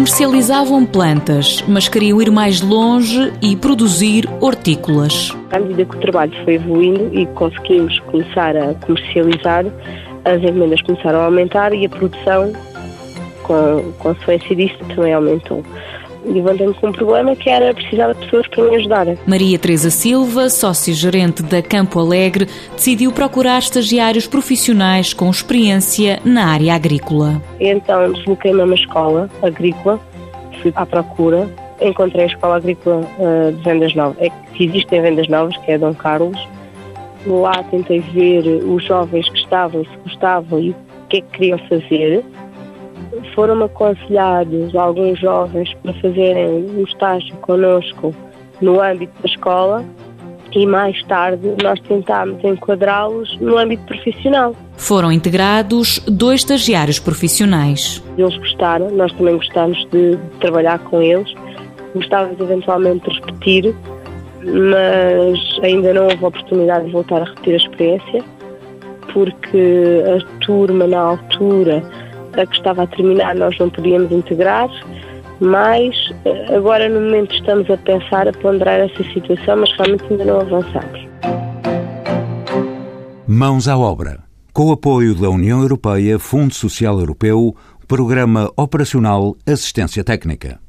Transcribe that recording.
Comercializavam plantas, mas queriam ir mais longe e produzir hortícolas. À medida que o trabalho foi evoluindo e conseguimos começar a comercializar, as encomendas começaram a aumentar e a produção, com consequência disso, também aumentou levantando com um problema que era precisar de pessoas para me ajudar. Maria Teresa Silva, sócio-gerente da Campo Alegre, decidiu procurar estagiários profissionais com experiência na área agrícola. Então desloquei-me a uma escola agrícola, fui à procura, encontrei a escola agrícola uh, de Vendas Novas, é que existe em Vendas Novas, que é Dom Carlos. Lá tentei ver os jovens que estavam, se gostavam e o que é que queriam fazer foram aconselhados alguns jovens para fazerem um estágio connosco no âmbito da escola e mais tarde nós tentámos enquadrá-los no âmbito profissional. Foram integrados dois estagiários profissionais. Eles gostaram, nós também gostámos de trabalhar com eles, gostávamos eventualmente de repetir, mas ainda não houve oportunidade de voltar a repetir a experiência, porque a turma na altura a que estava a terminar nós não podíamos integrar, mas eh, agora no momento estamos a pensar, a ponderar essa situação, mas realmente ainda não avançamos. Mãos à obra. Com o apoio da União Europeia, Fundo Social Europeu, Programa Operacional Assistência Técnica.